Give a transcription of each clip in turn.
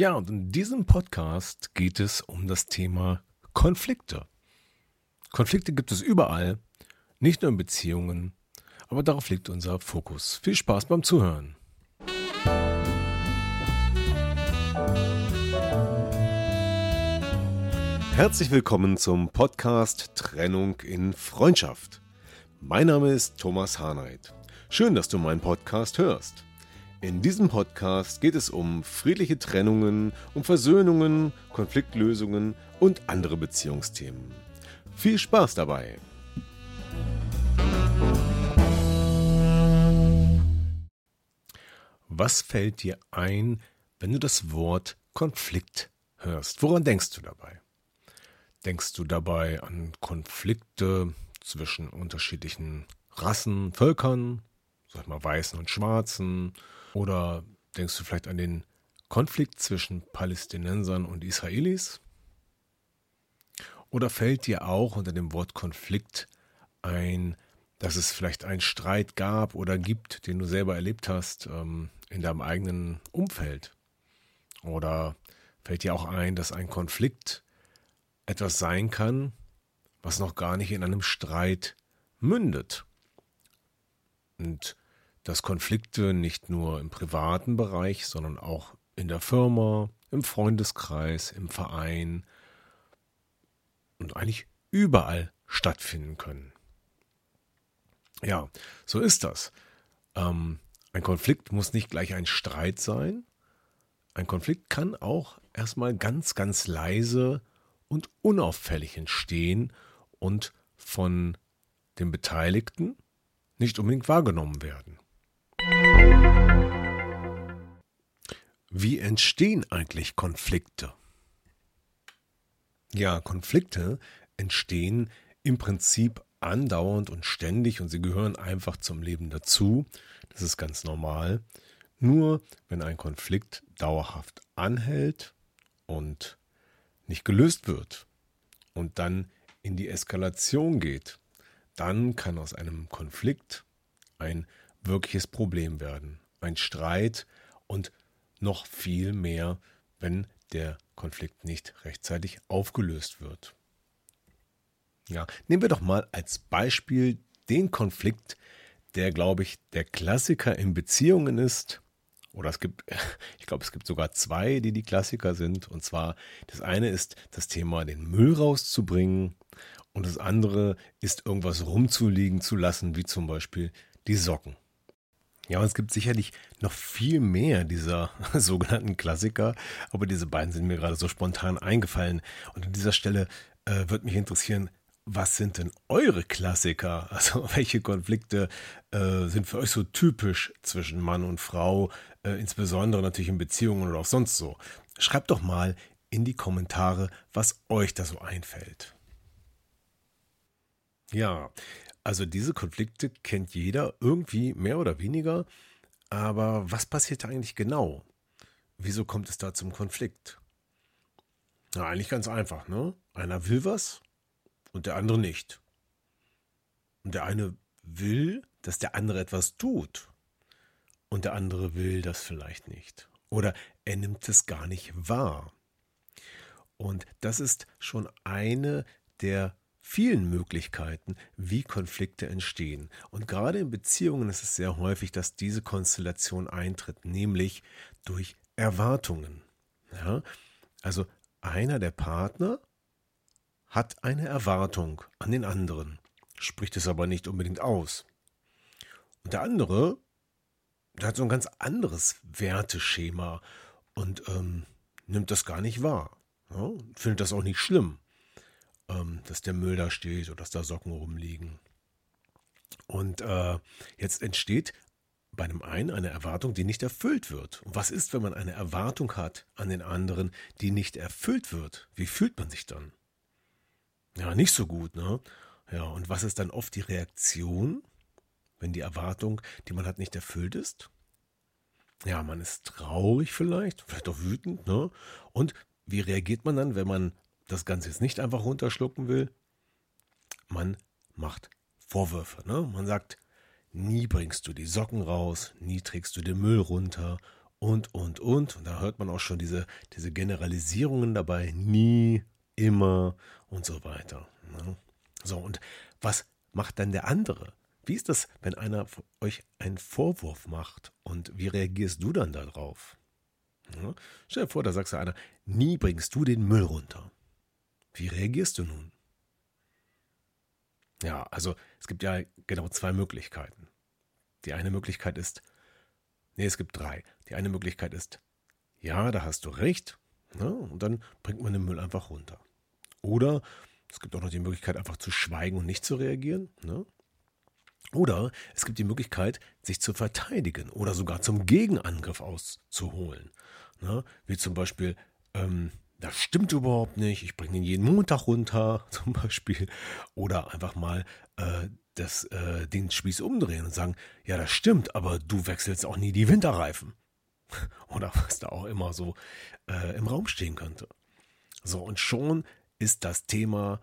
Ja, und in diesem Podcast geht es um das Thema Konflikte. Konflikte gibt es überall, nicht nur in Beziehungen, aber darauf liegt unser Fokus. Viel Spaß beim Zuhören. Herzlich willkommen zum Podcast Trennung in Freundschaft. Mein Name ist Thomas Harnight. Schön, dass du meinen Podcast hörst. In diesem Podcast geht es um friedliche Trennungen, um Versöhnungen, Konfliktlösungen und andere Beziehungsthemen. Viel Spaß dabei! Was fällt dir ein, wenn du das Wort Konflikt hörst? Woran denkst du dabei? Denkst du dabei an Konflikte zwischen unterschiedlichen Rassen, Völkern, sag mal Weißen und Schwarzen, oder denkst du vielleicht an den Konflikt zwischen Palästinensern und Israelis? Oder fällt dir auch unter dem Wort Konflikt ein, dass es vielleicht einen Streit gab oder gibt, den du selber erlebt hast ähm, in deinem eigenen Umfeld? Oder fällt dir auch ein, dass ein Konflikt etwas sein kann, was noch gar nicht in einem Streit mündet? Und dass Konflikte nicht nur im privaten Bereich, sondern auch in der Firma, im Freundeskreis, im Verein und eigentlich überall stattfinden können. Ja, so ist das. Ähm, ein Konflikt muss nicht gleich ein Streit sein. Ein Konflikt kann auch erstmal ganz, ganz leise und unauffällig entstehen und von den Beteiligten nicht unbedingt wahrgenommen werden. Wie entstehen eigentlich Konflikte? Ja, Konflikte entstehen im Prinzip andauernd und ständig und sie gehören einfach zum Leben dazu. Das ist ganz normal. Nur wenn ein Konflikt dauerhaft anhält und nicht gelöst wird und dann in die Eskalation geht, dann kann aus einem Konflikt ein wirkliches Problem werden. Ein Streit und noch viel mehr, wenn der Konflikt nicht rechtzeitig aufgelöst wird. Ja, nehmen wir doch mal als Beispiel den Konflikt, der, glaube ich, der Klassiker in Beziehungen ist. Oder es gibt, ich glaube, es gibt sogar zwei, die die Klassiker sind. Und zwar, das eine ist das Thema, den Müll rauszubringen. Und das andere ist, irgendwas rumzuliegen zu lassen, wie zum Beispiel die Socken. Ja, und es gibt sicherlich noch viel mehr dieser sogenannten Klassiker, aber diese beiden sind mir gerade so spontan eingefallen. Und an dieser Stelle äh, würde mich interessieren, was sind denn eure Klassiker? Also welche Konflikte äh, sind für euch so typisch zwischen Mann und Frau, äh, insbesondere natürlich in Beziehungen oder auch sonst so? Schreibt doch mal in die Kommentare, was euch da so einfällt. Ja, also diese Konflikte kennt jeder irgendwie mehr oder weniger. Aber was passiert da eigentlich genau? Wieso kommt es da zum Konflikt? Na, eigentlich ganz einfach, ne? Einer will was und der andere nicht. Und der eine will, dass der andere etwas tut. Und der andere will das vielleicht nicht. Oder er nimmt es gar nicht wahr. Und das ist schon eine der vielen Möglichkeiten, wie Konflikte entstehen. Und gerade in Beziehungen ist es sehr häufig, dass diese Konstellation eintritt, nämlich durch Erwartungen. Ja? Also einer der Partner hat eine Erwartung an den anderen, spricht es aber nicht unbedingt aus. Und der andere, der hat so ein ganz anderes Werteschema und ähm, nimmt das gar nicht wahr. Ja? Findet das auch nicht schlimm ähm, dass der Müll da steht oder dass da Socken rumliegen. Und äh, jetzt entsteht bei dem einen eine Erwartung, die nicht erfüllt wird. Und was ist, wenn man eine Erwartung hat an den anderen, die nicht erfüllt wird? Wie fühlt man sich dann? Ja, nicht so gut, ne? Ja, und was ist dann oft die Reaktion, wenn die Erwartung, die man hat, nicht erfüllt ist? Ja, man ist traurig vielleicht, vielleicht auch wütend, ne? Und wie reagiert man dann, wenn man das Ganze jetzt nicht einfach runterschlucken will? Man macht Vorwürfe, ne? Man sagt, nie bringst du die Socken raus, nie trägst du den Müll runter und, und, und. Und da hört man auch schon diese, diese Generalisierungen dabei, nie, immer und so weiter. Ne? So, und was macht dann der andere? Wie ist das, wenn einer euch einen Vorwurf macht und wie reagierst du dann darauf? Ja, stell dir vor, da sagst du einer, nie bringst du den Müll runter. Wie reagierst du nun? Ja, also es gibt ja genau zwei Möglichkeiten. Die eine Möglichkeit ist, nee, es gibt drei. Die eine Möglichkeit ist, ja, da hast du recht, ne? und dann bringt man den Müll einfach runter. Oder es gibt auch noch die Möglichkeit, einfach zu schweigen und nicht zu reagieren. Ne? Oder es gibt die Möglichkeit, sich zu verteidigen oder sogar zum Gegenangriff auszuholen. Ne? Wie zum Beispiel, ähm, das stimmt überhaupt nicht, ich bringe ihn jeden Montag runter, zum Beispiel. Oder einfach mal äh, das, äh, den Spieß umdrehen und sagen, ja, das stimmt, aber du wechselst auch nie die Winterreifen. Oder was da auch immer so äh, im Raum stehen könnte. So, und schon ist das Thema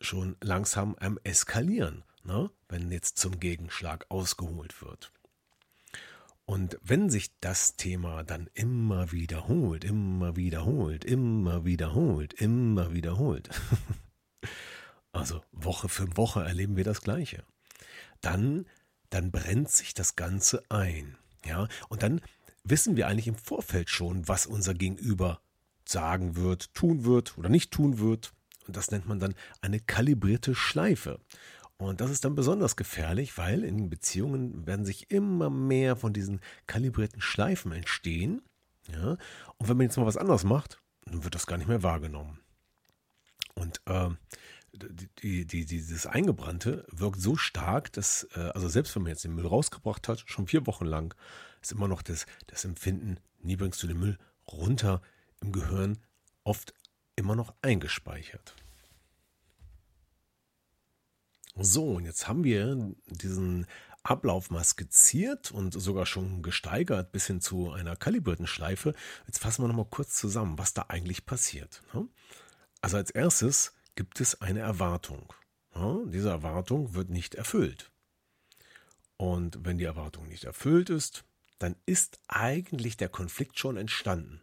schon langsam am Eskalieren, ne? wenn jetzt zum Gegenschlag ausgeholt wird. Und wenn sich das Thema dann immer wiederholt, immer wiederholt, immer wiederholt, immer wiederholt, also Woche für Woche erleben wir das Gleiche, dann, dann brennt sich das Ganze ein. Ja, und dann wissen wir eigentlich im Vorfeld schon, was unser Gegenüber sagen wird, tun wird oder nicht tun wird. Und das nennt man dann eine kalibrierte Schleife. Und das ist dann besonders gefährlich, weil in Beziehungen werden sich immer mehr von diesen kalibrierten Schleifen entstehen. Ja? Und wenn man jetzt mal was anderes macht, dann wird das gar nicht mehr wahrgenommen. Und äh, die, die, dieses Eingebrannte wirkt so stark, dass, äh, also selbst wenn man jetzt den Müll rausgebracht hat, schon vier Wochen lang, ist immer noch das, das Empfinden, nie bringst du den Müll runter, im Gehirn oft immer noch eingespeichert. So, und jetzt haben wir diesen Ablauf mal skizziert und sogar schon gesteigert bis hin zu einer kalibrierten Schleife. Jetzt fassen wir nochmal kurz zusammen, was da eigentlich passiert. Ne? Also als erstes gibt es eine Erwartung. Diese Erwartung wird nicht erfüllt. Und wenn die Erwartung nicht erfüllt ist, dann ist eigentlich der Konflikt schon entstanden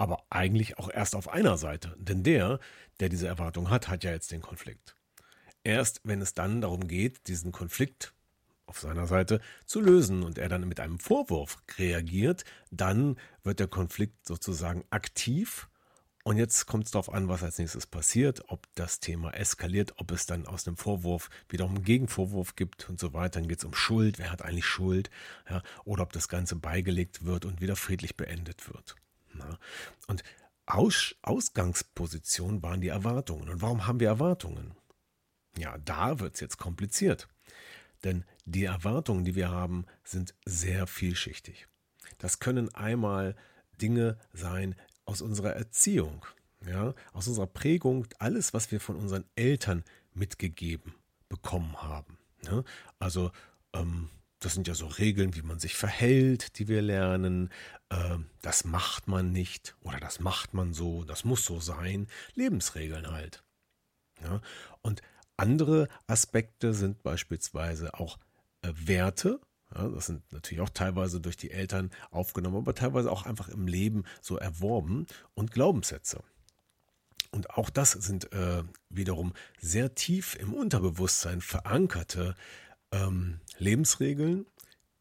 aber eigentlich auch erst auf einer Seite. Denn der, der diese Erwartung hat, hat ja jetzt den Konflikt. Erst wenn es dann darum geht, diesen Konflikt auf seiner Seite zu lösen und er dann mit einem Vorwurf reagiert, dann wird der Konflikt sozusagen aktiv. Und jetzt kommt es darauf an, was als nächstes passiert, ob das Thema eskaliert, ob es dann aus einem Vorwurf wiederum einen Gegenvorwurf gibt und so weiter. Dann geht es um Schuld, wer hat eigentlich Schuld, ja, oder ob das Ganze beigelegt wird und wieder friedlich beendet wird. Na? Und Aus Ausgangsposition waren die Erwartungen. Und warum haben wir Erwartungen? Ja, da wird es jetzt kompliziert. Denn die Erwartungen, die wir haben, sind sehr vielschichtig. Das können einmal Dinge sein aus unserer Erziehung, ja, aus unserer Prägung, alles, was wir von unseren Eltern mitgegeben bekommen haben. Ja. Also ähm, das sind ja so Regeln, wie man sich verhält, die wir lernen. Ähm, das macht man nicht oder das macht man so, das muss so sein. Lebensregeln halt. Ja? Und andere Aspekte sind beispielsweise auch äh, Werte. Ja, das sind natürlich auch teilweise durch die Eltern aufgenommen, aber teilweise auch einfach im Leben so erworben und Glaubenssätze. Und auch das sind äh, wiederum sehr tief im Unterbewusstsein verankerte ähm, Lebensregeln,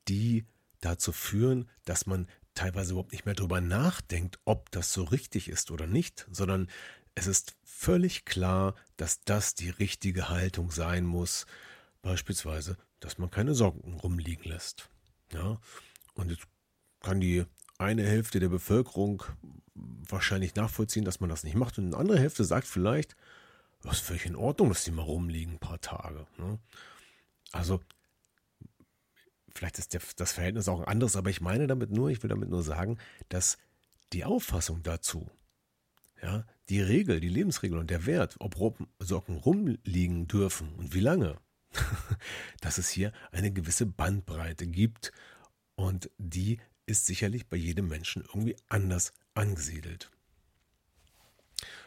die dazu führen, dass man teilweise überhaupt nicht mehr darüber nachdenkt, ob das so richtig ist oder nicht, sondern es ist völlig klar, dass das die richtige Haltung sein muss. Beispielsweise, dass man keine Socken rumliegen lässt. Ja? Und jetzt kann die eine Hälfte der Bevölkerung wahrscheinlich nachvollziehen, dass man das nicht macht. Und eine andere Hälfte sagt vielleicht, das ist völlig in Ordnung, dass die mal rumliegen ein paar Tage. Ne? Also vielleicht ist der, das Verhältnis auch ein anderes, aber ich meine damit nur, ich will damit nur sagen, dass die Auffassung dazu, ja, die Regel, die Lebensregel und der Wert, ob Socken rumliegen dürfen und wie lange, dass es hier eine gewisse Bandbreite gibt und die ist sicherlich bei jedem Menschen irgendwie anders angesiedelt.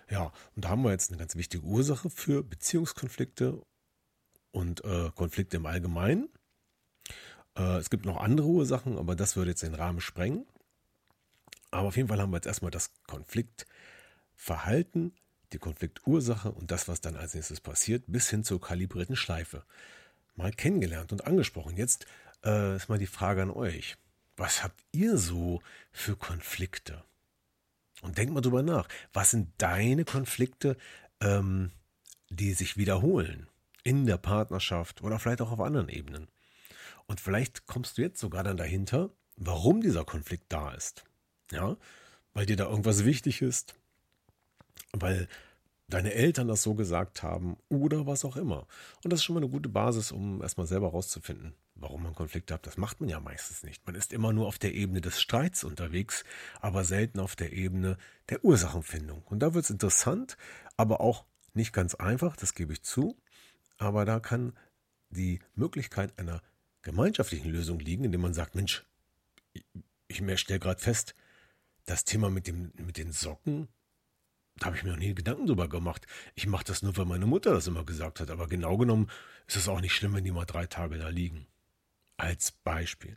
Ja, und da haben wir jetzt eine ganz wichtige Ursache für Beziehungskonflikte und äh, Konflikte im Allgemeinen. Äh, es gibt noch andere Ursachen, aber das würde jetzt den Rahmen sprengen. Aber auf jeden Fall haben wir jetzt erstmal das Konfliktverhalten, die Konfliktursache und das, was dann als nächstes passiert, bis hin zur kalibrierten Schleife. Mal kennengelernt und angesprochen. Jetzt äh, ist mal die Frage an euch. Was habt ihr so für Konflikte? Und denk mal drüber nach. Was sind deine Konflikte, ähm, die sich wiederholen? In der Partnerschaft oder vielleicht auch auf anderen Ebenen. Und vielleicht kommst du jetzt sogar dann dahinter, warum dieser Konflikt da ist. Ja, weil dir da irgendwas wichtig ist, weil deine Eltern das so gesagt haben oder was auch immer. Und das ist schon mal eine gute Basis, um erstmal selber rauszufinden, warum man Konflikte hat. Das macht man ja meistens nicht. Man ist immer nur auf der Ebene des Streits unterwegs, aber selten auf der Ebene der Ursachenfindung. Und da wird es interessant, aber auch nicht ganz einfach, das gebe ich zu. Aber da kann die Möglichkeit einer gemeinschaftlichen Lösung liegen, indem man sagt, Mensch, ich stelle gerade fest, das Thema mit, dem, mit den Socken, da habe ich mir noch nie Gedanken drüber gemacht. Ich mache das nur, weil meine Mutter das immer gesagt hat. Aber genau genommen ist es auch nicht schlimm, wenn die mal drei Tage da liegen. Als Beispiel.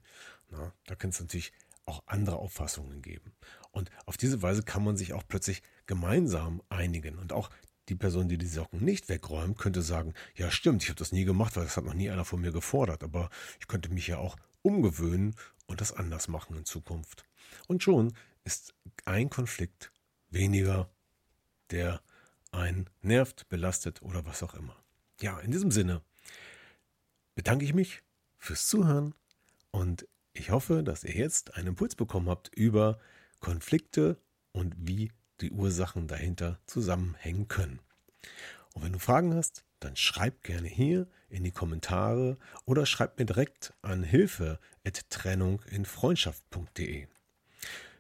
Na, da kann es natürlich auch andere Auffassungen geben. Und auf diese Weise kann man sich auch plötzlich gemeinsam einigen. Und auch die Person, die die Socken nicht wegräumt, könnte sagen, ja stimmt, ich habe das nie gemacht, weil das hat noch nie einer von mir gefordert. Aber ich könnte mich ja auch umgewöhnen und das anders machen in Zukunft. Und schon ist ein Konflikt weniger, der einen nervt, belastet oder was auch immer. Ja, in diesem Sinne bedanke ich mich fürs Zuhören und ich hoffe, dass ihr jetzt einen Impuls bekommen habt über Konflikte und wie die Ursachen dahinter zusammenhängen können. Und wenn du Fragen hast, dann schreib gerne hier in die Kommentare oder schreib mir direkt an hilfe@trennunginfreundschaft.de.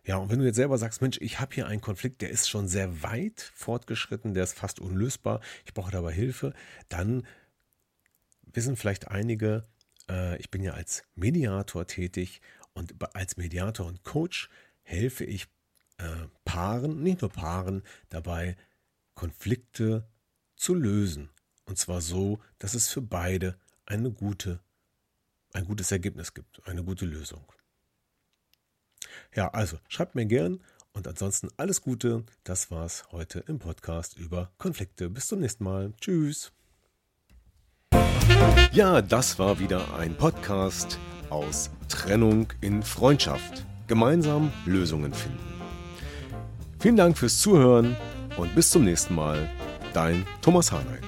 Ja, und wenn du jetzt selber sagst, Mensch, ich habe hier einen Konflikt, der ist schon sehr weit fortgeschritten, der ist fast unlösbar, ich brauche dabei Hilfe, dann wissen vielleicht einige, äh, ich bin ja als Mediator tätig und als Mediator und Coach helfe ich äh, Paaren, nicht nur Paaren, dabei Konflikte zu lösen. Und zwar so, dass es für beide eine gute, ein gutes Ergebnis gibt, eine gute Lösung. Ja, also schreibt mir gern und ansonsten alles Gute. Das war's heute im Podcast über Konflikte. Bis zum nächsten Mal. Tschüss. Ja, das war wieder ein Podcast aus Trennung in Freundschaft. Gemeinsam Lösungen finden. Vielen Dank fürs Zuhören und bis zum nächsten Mal. Dein Thomas Harnight.